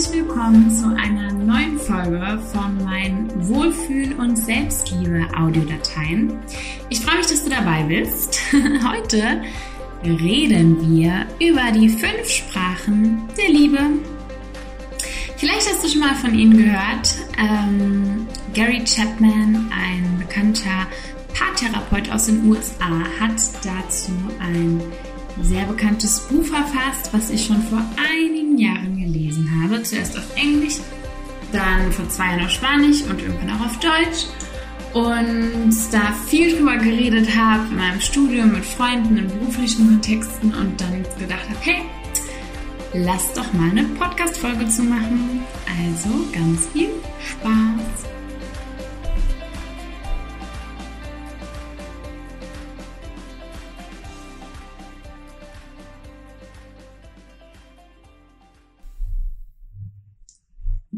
herzlich willkommen zu einer neuen Folge von meinen Wohlfühl- und Selbstliebe-Audiodateien. Ich freue mich, dass du dabei bist. Heute reden wir über die fünf Sprachen der Liebe. Vielleicht hast du schon mal von ihnen gehört. Ähm, Gary Chapman, ein bekannter Paartherapeut aus den USA, hat dazu ein sehr bekanntes Buch verfasst, was ich schon vor einigen Jahren gelesen habe. Zuerst auf Englisch, dann vor zwei Jahren auf Spanisch und irgendwann auch auf Deutsch. Und da viel drüber geredet habe in meinem Studium mit Freunden in beruflichen Kontexten und dann gedacht habe, hey, lass doch mal eine Podcast-Folge zu machen. Also ganz viel Spaß!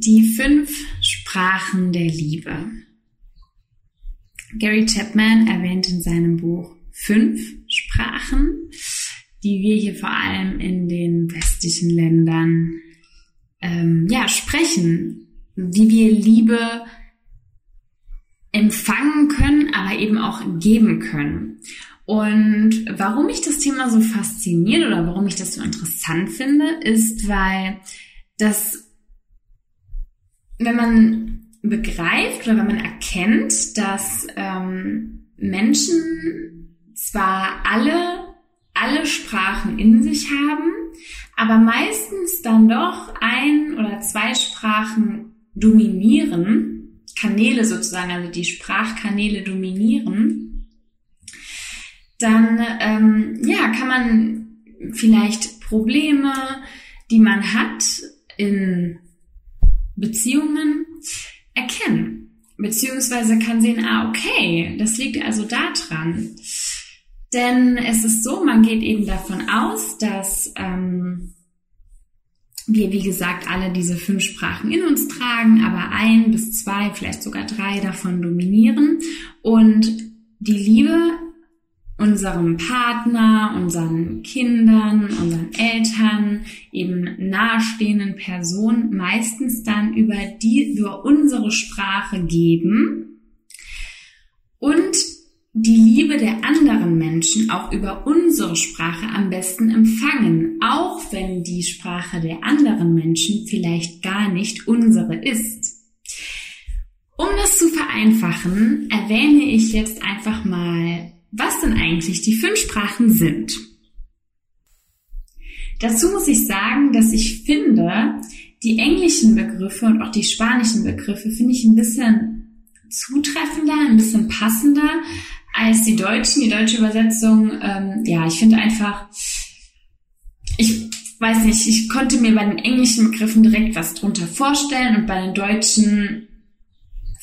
Die fünf Sprachen der Liebe. Gary Chapman erwähnt in seinem Buch fünf Sprachen, die wir hier vor allem in den westlichen Ländern ähm, ja sprechen, wie wir Liebe empfangen können, aber eben auch geben können. Und warum mich das Thema so fasziniert oder warum ich das so interessant finde, ist, weil das wenn man begreift oder wenn man erkennt, dass ähm, Menschen zwar alle alle Sprachen in sich haben, aber meistens dann doch ein oder zwei Sprachen dominieren, Kanäle sozusagen, also die Sprachkanäle dominieren, dann ähm, ja kann man vielleicht Probleme, die man hat in Beziehungen erkennen. Beziehungsweise kann sehen, ah, okay, das liegt also daran. Denn es ist so, man geht eben davon aus, dass ähm, wir, wie gesagt, alle diese fünf Sprachen in uns tragen, aber ein bis zwei, vielleicht sogar drei davon dominieren. Und die Liebe unserem Partner, unseren Kindern, unseren Eltern, eben nahestehenden Personen meistens dann über die, über unsere Sprache geben und die Liebe der anderen Menschen auch über unsere Sprache am besten empfangen, auch wenn die Sprache der anderen Menschen vielleicht gar nicht unsere ist. Um das zu vereinfachen, erwähne ich jetzt einfach mal was denn eigentlich die fünf Sprachen sind. Dazu muss ich sagen, dass ich finde, die englischen Begriffe und auch die spanischen Begriffe finde ich ein bisschen zutreffender, ein bisschen passender als die deutschen. Die deutsche Übersetzung, ähm, ja, ich finde einfach, ich weiß nicht, ich konnte mir bei den englischen Begriffen direkt was drunter vorstellen und bei den deutschen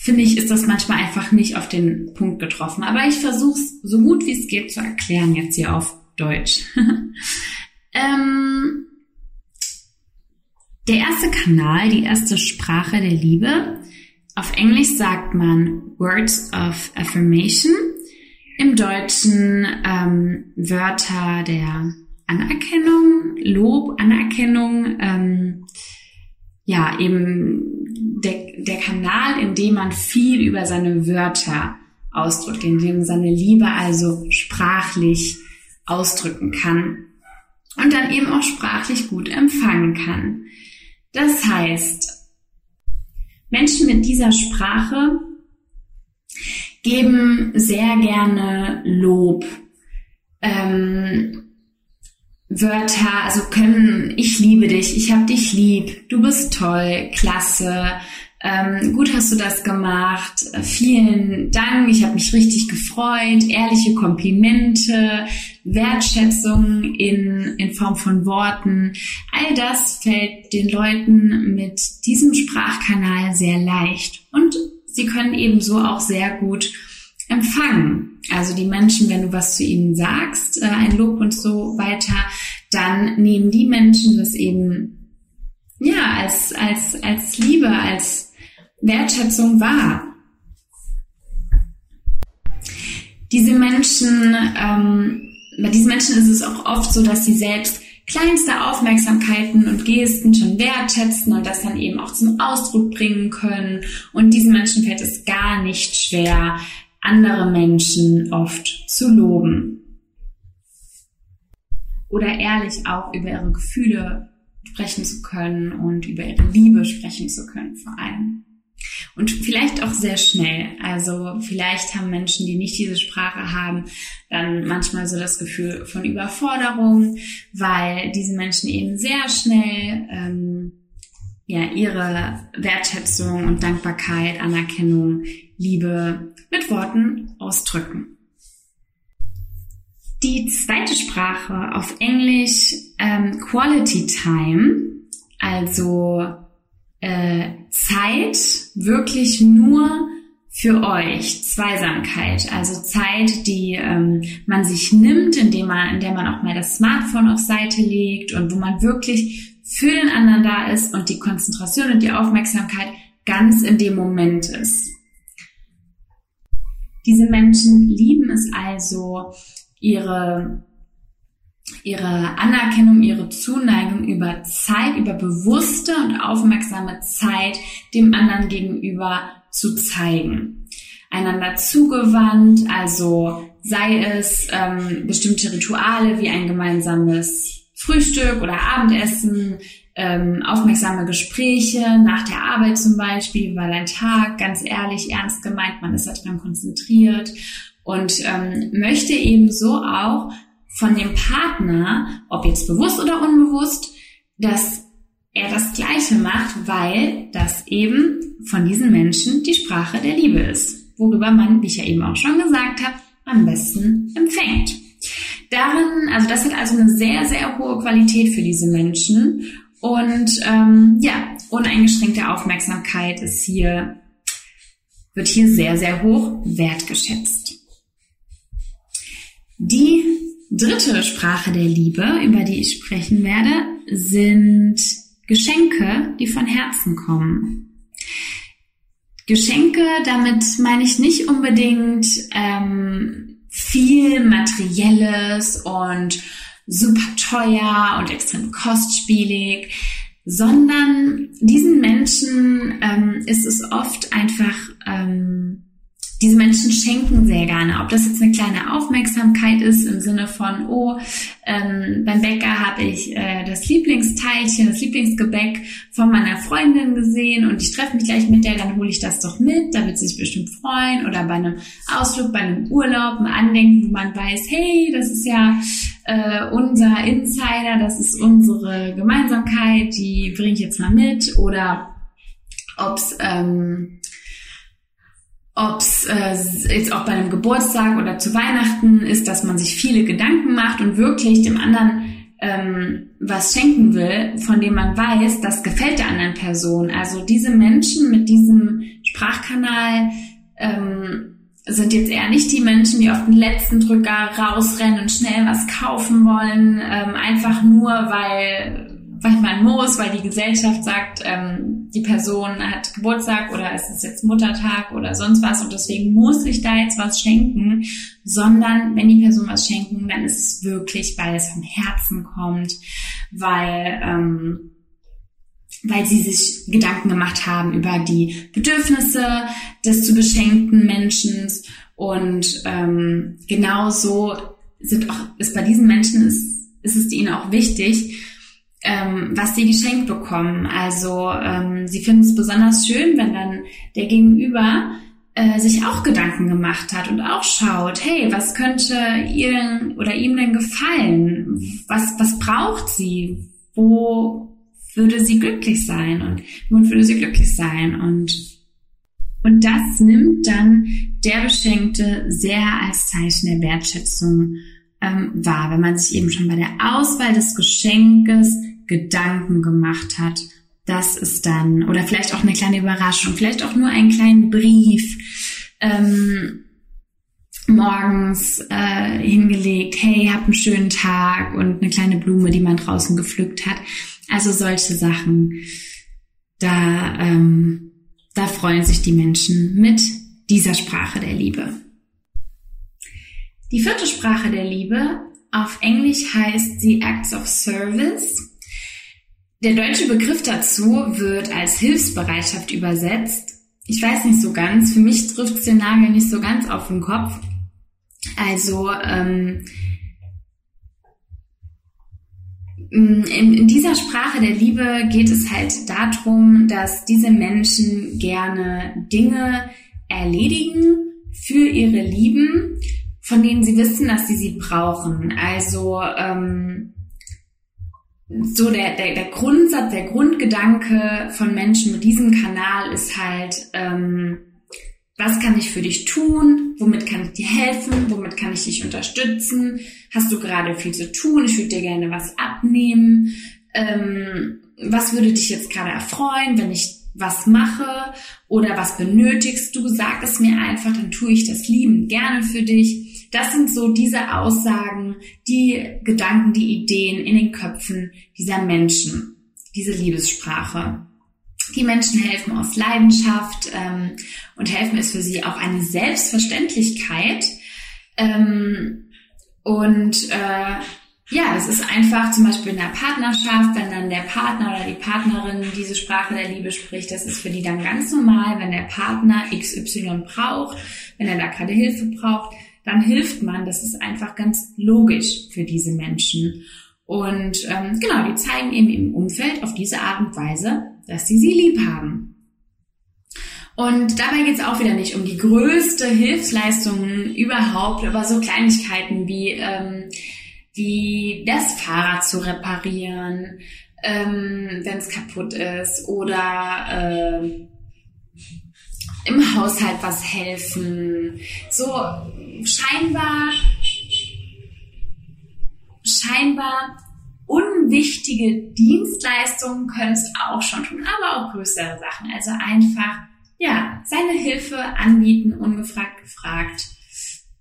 finde ich, ist das manchmal einfach nicht auf den Punkt getroffen. Aber ich versuche es so gut wie es geht zu erklären jetzt hier auf Deutsch. ähm, der erste Kanal, die erste Sprache der Liebe. Auf Englisch sagt man Words of Affirmation. Im Deutschen ähm, Wörter der Anerkennung, Lob, Anerkennung, ähm, ja, eben der, der Kanal, in dem man viel über seine Wörter ausdrückt, in dem seine Liebe also sprachlich ausdrücken kann und dann eben auch sprachlich gut empfangen kann. Das heißt, Menschen mit dieser Sprache geben sehr gerne Lob, ähm, Wörter, also können ich liebe dich, ich hab dich lieb, du bist toll, klasse, ähm, gut hast du das gemacht, vielen Dank, ich habe mich richtig gefreut, ehrliche Komplimente, Wertschätzung in, in Form von Worten, all das fällt den Leuten mit diesem Sprachkanal sehr leicht. Und sie können ebenso auch sehr gut empfangen. Also die Menschen, wenn du was zu ihnen sagst, äh, ein Lob und so weiter, dann nehmen die Menschen das eben ja als als als Liebe, als Wertschätzung wahr. Diese Menschen, ähm, bei diesen Menschen ist es auch oft so, dass sie selbst kleinste Aufmerksamkeiten und Gesten schon wertschätzen und das dann eben auch zum Ausdruck bringen können. Und diesen Menschen fällt es gar nicht schwer, andere Menschen oft zu loben. Oder ehrlich auch über ihre Gefühle sprechen zu können und über ihre Liebe sprechen zu können vor allem. Und vielleicht auch sehr schnell. Also vielleicht haben Menschen, die nicht diese Sprache haben, dann manchmal so das Gefühl von Überforderung, weil diese Menschen eben sehr schnell ähm, ja ihre Wertschätzung und Dankbarkeit, Anerkennung, Liebe mit Worten ausdrücken. Die zweite Sprache auf Englisch ähm, Quality Time, also äh, Zeit wirklich nur für euch Zweisamkeit, also Zeit, die ähm, man sich nimmt, indem man, in der man auch mal das Smartphone auf Seite legt und wo man wirklich für den anderen da ist und die Konzentration und die Aufmerksamkeit ganz in dem Moment ist. Diese Menschen lieben es also, ihre ihre Anerkennung, ihre Zuneigung über Zeit, über bewusste und aufmerksame Zeit dem anderen gegenüber zu zeigen. Einander zugewandt, also sei es ähm, bestimmte Rituale wie ein gemeinsames Frühstück oder Abendessen, ähm, aufmerksame Gespräche nach der Arbeit zum Beispiel, weil ein Tag ganz ehrlich, ernst gemeint, man ist daran konzentriert und ähm, möchte eben so auch von dem Partner, ob jetzt bewusst oder unbewusst, dass er das Gleiche macht, weil das eben von diesen Menschen die Sprache der Liebe ist, worüber man, wie ich ja eben auch schon gesagt habe, am besten empfängt. Darin, also das hat also eine sehr, sehr hohe Qualität für diese Menschen und ähm, ja, uneingeschränkte Aufmerksamkeit ist hier, wird hier sehr, sehr hoch wertgeschätzt. Die dritte Sprache der Liebe, über die ich sprechen werde, sind Geschenke, die von Herzen kommen. Geschenke, damit meine ich nicht unbedingt ähm, viel Materielles und super teuer und extrem kostspielig, sondern diesen Menschen ähm, ist es oft einfach ähm, diese Menschen schenken sehr gerne. Ob das jetzt eine kleine Aufmerksamkeit ist im Sinne von, oh, ähm, beim Bäcker habe ich äh, das Lieblingsteilchen, das Lieblingsgebäck von meiner Freundin gesehen und ich treffe mich gleich mit der, dann hole ich das doch mit, da wird sie sich bestimmt freuen. Oder bei einem Ausflug, bei einem Urlaub, ein Andenken, wo man weiß, hey, das ist ja äh, unser Insider, das ist unsere Gemeinsamkeit, die bringe ich jetzt mal mit. Oder ob's ähm, ob es äh, jetzt auch bei einem Geburtstag oder zu Weihnachten ist, dass man sich viele Gedanken macht und wirklich dem anderen ähm, was schenken will, von dem man weiß, das gefällt der anderen Person. Also diese Menschen mit diesem Sprachkanal ähm, sind jetzt eher nicht die Menschen, die auf den letzten Drücker rausrennen und schnell was kaufen wollen, ähm, einfach nur weil weil man muss, weil die Gesellschaft sagt, ähm, die Person hat Geburtstag oder es ist jetzt Muttertag oder sonst was und deswegen muss ich da jetzt was schenken, sondern wenn die Person was schenken, dann ist es wirklich, weil es vom Herzen kommt, weil ähm, weil sie sich Gedanken gemacht haben über die Bedürfnisse des zu beschenkten Menschen und ähm, genauso sind auch ist bei diesen Menschen ist, ist es ihnen auch wichtig, ähm, was sie geschenkt bekommen. Also ähm, sie finden es besonders schön, wenn dann der Gegenüber äh, sich auch Gedanken gemacht hat und auch schaut, hey, was könnte ihr oder ihm denn gefallen? Was, was braucht sie? Wo würde sie glücklich sein? Und womit würde sie glücklich sein? Und, und das nimmt dann der Beschenkte sehr als Zeichen der Wertschätzung ähm, wahr, wenn man sich eben schon bei der Auswahl des Geschenkes Gedanken gemacht hat. Das ist dann, oder vielleicht auch eine kleine Überraschung, vielleicht auch nur einen kleinen Brief ähm, morgens äh, hingelegt, hey, hab einen schönen Tag und eine kleine Blume, die man draußen gepflückt hat. Also solche Sachen, da, ähm, da freuen sich die Menschen mit dieser Sprache der Liebe. Die vierte Sprache der Liebe Auf Englisch heißt sie Acts of Service. Der deutsche Begriff dazu wird als Hilfsbereitschaft übersetzt. Ich weiß nicht so ganz. Für mich trifft es den Nagel nicht so ganz auf den Kopf. Also ähm, in, in dieser Sprache der Liebe geht es halt darum, dass diese Menschen gerne Dinge erledigen für ihre Lieben, von denen sie wissen, dass sie sie brauchen. Also ähm, so der, der, der Grundsatz, der Grundgedanke von Menschen mit diesem Kanal ist halt, ähm, was kann ich für dich tun? Womit kann ich dir helfen? Womit kann ich dich unterstützen? Hast du gerade viel zu tun? Ich würde dir gerne was abnehmen. Ähm, was würde dich jetzt gerade erfreuen, wenn ich was mache oder was benötigst du? Sag es mir einfach, dann tue ich das liebend gerne für dich. Das sind so diese Aussagen, die Gedanken, die Ideen in den Köpfen dieser Menschen, diese Liebessprache. Die Menschen helfen aus Leidenschaft ähm, und helfen ist für sie auch eine Selbstverständlichkeit. Ähm, und äh, ja, es ist einfach zum Beispiel in der Partnerschaft, wenn dann der Partner oder die Partnerin diese Sprache der Liebe spricht, das ist für die dann ganz normal, wenn der Partner XY braucht, wenn er da gerade Hilfe braucht, dann hilft man. Das ist einfach ganz logisch für diese Menschen. Und ähm, genau, die zeigen eben im Umfeld auf diese Art und Weise, dass sie sie lieb haben. Und dabei geht es auch wieder nicht um die größte Hilfsleistung überhaupt, aber so Kleinigkeiten wie, ähm, wie das Fahrrad zu reparieren, ähm, wenn es kaputt ist oder äh, im Haushalt was helfen. So scheinbar, scheinbar unwichtige Dienstleistungen können es auch schon tun, aber auch größere Sachen. Also einfach, ja, seine Hilfe anbieten, ungefragt gefragt.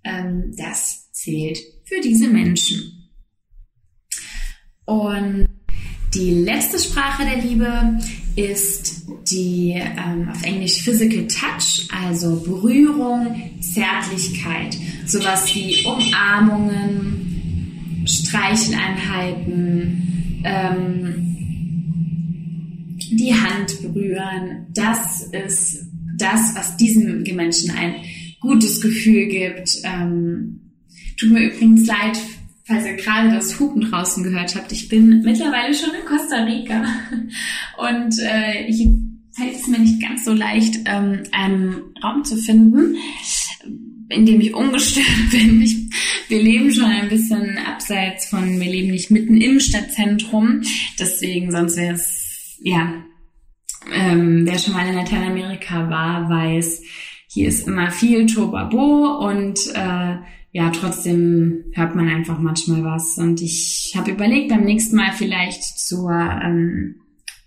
Ähm, das zählt für diese Menschen. Und die letzte Sprache der Liebe ist die ähm, auf Englisch Physical Touch, also Berührung, Zärtlichkeit, sowas wie Umarmungen, Streicheleinheiten, ähm, die Hand berühren. Das ist das, was diesem Menschen ein gutes Gefühl gibt. Ähm, tut mir übrigens leid, falls ihr gerade das Hupen draußen gehört habt. Ich bin mittlerweile schon in Costa Rica und äh, hier fällt es mir nicht ganz so leicht, ähm, einen Raum zu finden, in dem ich ungestört bin. Ich wir leben schon ein bisschen abseits von, wir leben nicht mitten im Stadtzentrum. Deswegen, sonst wäre es, ja, ähm, wer schon mal in Lateinamerika war, weiß, hier ist immer viel Tobabo und äh, ja, trotzdem hört man einfach manchmal was. Und ich habe überlegt, beim nächsten Mal vielleicht zur ähm,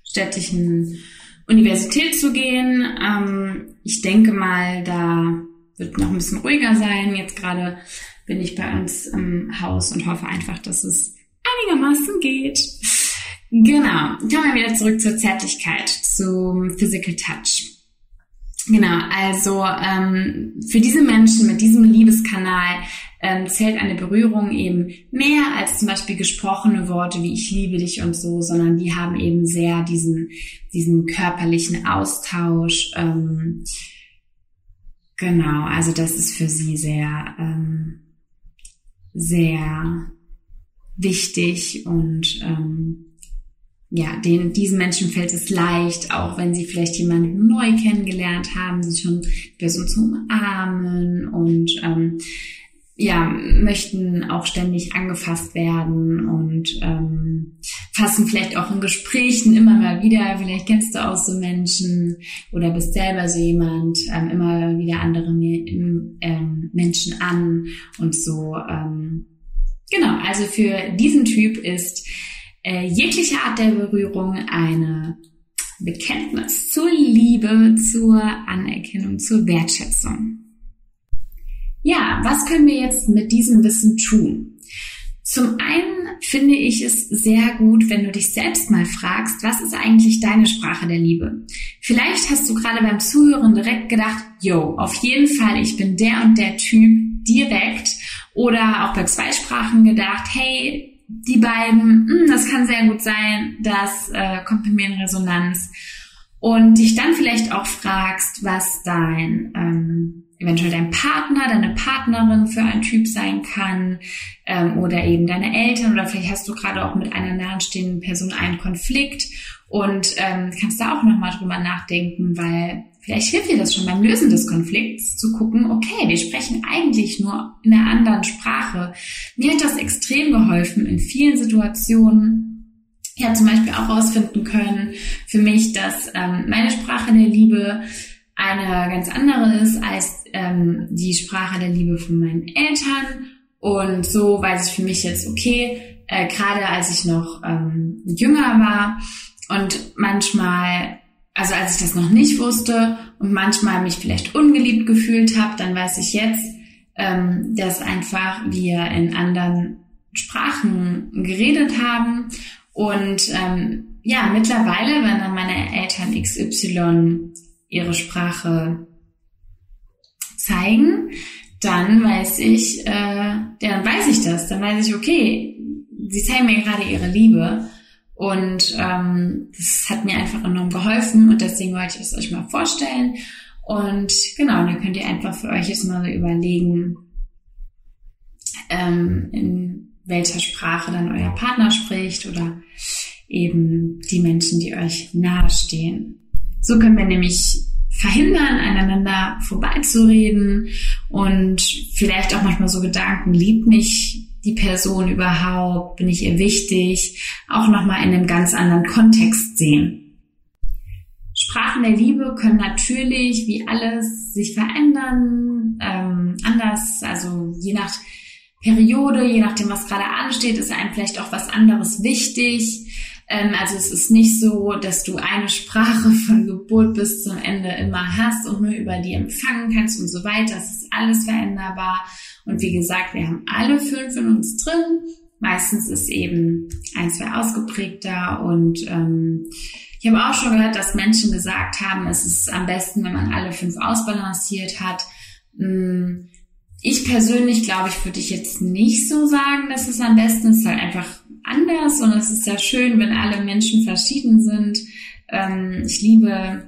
städtischen Universität zu gehen. Ähm, ich denke mal, da wird noch ein bisschen ruhiger sein. Jetzt gerade bin ich bei uns im Haus und hoffe einfach, dass es einigermaßen geht. Genau, kommen wir wieder zurück zur Zärtlichkeit, zum Physical Touch. Genau, also ähm, für diese Menschen mit diesem Liebeskanal ähm, zählt eine Berührung eben mehr als zum Beispiel gesprochene Worte wie ich liebe dich und so, sondern die haben eben sehr diesen, diesen körperlichen Austausch. Ähm, genau, also das ist für sie sehr ähm, sehr wichtig und ähm, ja, den, diesen Menschen fällt es leicht, auch wenn sie vielleicht jemanden neu kennengelernt haben, sie schon Person zu umarmen und ähm, ja, möchten auch ständig angefasst werden und ähm, fassen vielleicht auch in Gesprächen immer mal wieder, vielleicht kennst du auch so Menschen oder bist selber so jemand, ähm, immer wieder andere ähm, Menschen an und so. Ähm, genau, also für diesen Typ ist äh, jegliche Art der Berührung eine Bekenntnis zur Liebe, zur Anerkennung, zur Wertschätzung. Ja, was können wir jetzt mit diesem Wissen tun? Zum einen finde ich es sehr gut, wenn du dich selbst mal fragst, was ist eigentlich deine Sprache der Liebe? Vielleicht hast du gerade beim Zuhören direkt gedacht, yo, auf jeden Fall, ich bin der und der Typ direkt Oder auch bei Zweisprachen gedacht, hey, die beiden, mh, hm, das kann sehr gut sein, das äh, kommt bei mir in Resonanz. Und dich dann vielleicht auch fragst, was dein ähm, eventuell dein Partner, deine Partnerin für ein Typ sein kann ähm, oder eben deine Eltern oder vielleicht hast du gerade auch mit einer nahestehenden Person einen Konflikt und ähm, kannst da auch nochmal drüber nachdenken, weil vielleicht hilft dir das schon beim Lösen des Konflikts zu gucken, okay, wir sprechen eigentlich nur in einer anderen Sprache. Mir hat das extrem geholfen in vielen Situationen. Ich habe zum Beispiel auch herausfinden können für mich, dass ähm, meine Sprache der Liebe eine ganz andere ist als ähm, die Sprache der Liebe von meinen Eltern. Und so weiß ich für mich jetzt, okay, äh, gerade als ich noch ähm, jünger war und manchmal, also als ich das noch nicht wusste und manchmal mich vielleicht ungeliebt gefühlt habe, dann weiß ich jetzt, ähm, dass einfach wir in anderen Sprachen geredet haben. Und ähm, ja, mittlerweile, wenn dann meine Eltern XY ihre Sprache zeigen, dann weiß ich, äh, dann weiß ich das, dann weiß ich, okay, sie zeigen mir gerade ihre Liebe und ähm, das hat mir einfach enorm geholfen und deswegen wollte ich es euch mal vorstellen und genau, dann könnt ihr einfach für euch jetzt mal so überlegen, ähm, in welcher Sprache dann euer Partner spricht oder eben die Menschen, die euch nahestehen. So können wir nämlich verhindern, aneinander vorbeizureden und vielleicht auch manchmal so Gedanken, liebt mich die Person überhaupt, bin ich ihr wichtig, auch nochmal in einem ganz anderen Kontext sehen. Sprachen der Liebe können natürlich, wie alles, sich verändern, ähm, anders, also je nach Periode, je nachdem, was gerade ansteht, ist einem vielleicht auch was anderes wichtig. Ähm, also es ist nicht so, dass du eine Sprache von Geburt bis zum Ende immer hast und nur über die empfangen kannst und so weiter. Es ist alles veränderbar. Und wie gesagt, wir haben alle fünf in uns drin. Meistens ist eben ein, zwei ausgeprägter und ähm, ich habe auch schon gehört, dass Menschen gesagt haben, es ist am besten, wenn man alle fünf ausbalanciert hat. Hm, ich persönlich glaube, ich würde ich jetzt nicht so sagen, dass es am besten ist, halt einfach anders und es ist ja schön, wenn alle Menschen verschieden sind. Ähm, ich liebe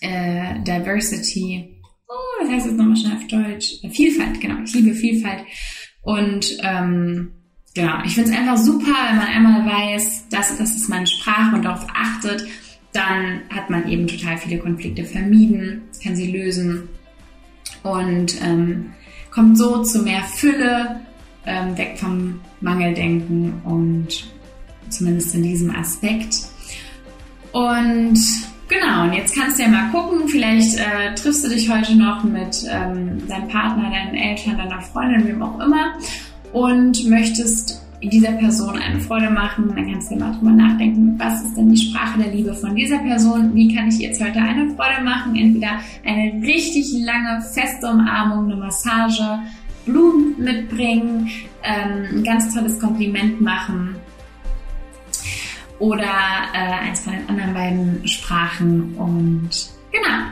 äh, Diversity. Was heißt das nochmal schnell auf Deutsch? Vielfalt, genau. Ich liebe Vielfalt. Und ähm, genau, ich finde es einfach super, wenn man einmal weiß, dass das ist meine Sprache und darauf achtet, dann hat man eben total viele Konflikte vermieden, kann sie lösen und ähm, kommt so zu mehr Fülle, ähm, weg vom Mangeldenken und zumindest in diesem Aspekt. Und genau, und jetzt kannst du ja mal gucken, vielleicht äh, triffst du dich heute noch mit ähm, deinem Partner, deinen Eltern, deiner Freundin, wem auch immer und möchtest dieser Person eine Freude machen, dann kannst du mal drüber nachdenken, was ist denn die Sprache der Liebe von dieser Person? Wie kann ich jetzt heute eine Freude machen? Entweder eine richtig lange, feste Umarmung, eine Massage, Blumen mitbringen, ähm, ein ganz tolles Kompliment machen oder äh, eins von den anderen beiden Sprachen und genau.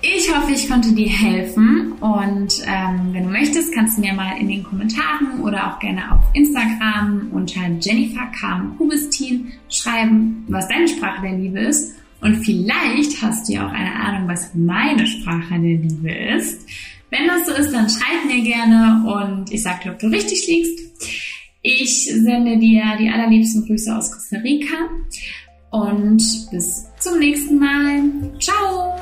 Ich hoffe, ich konnte dir helfen und ähm, wenn du möchtest, kannst du mir mal in den Kommentaren oder auch gerne auf Instagram unter Jennifer Kam Hubestin schreiben, was deine Sprache der Liebe ist und vielleicht hast du ja auch eine Ahnung, was meine Sprache der Liebe ist. Wenn das so ist, dann schreib mir gerne und ich sag dir, ob du richtig liegst. Ich sende dir die allerliebsten Grüße aus Costa Rica und bis zum nächsten Mal. Ciao!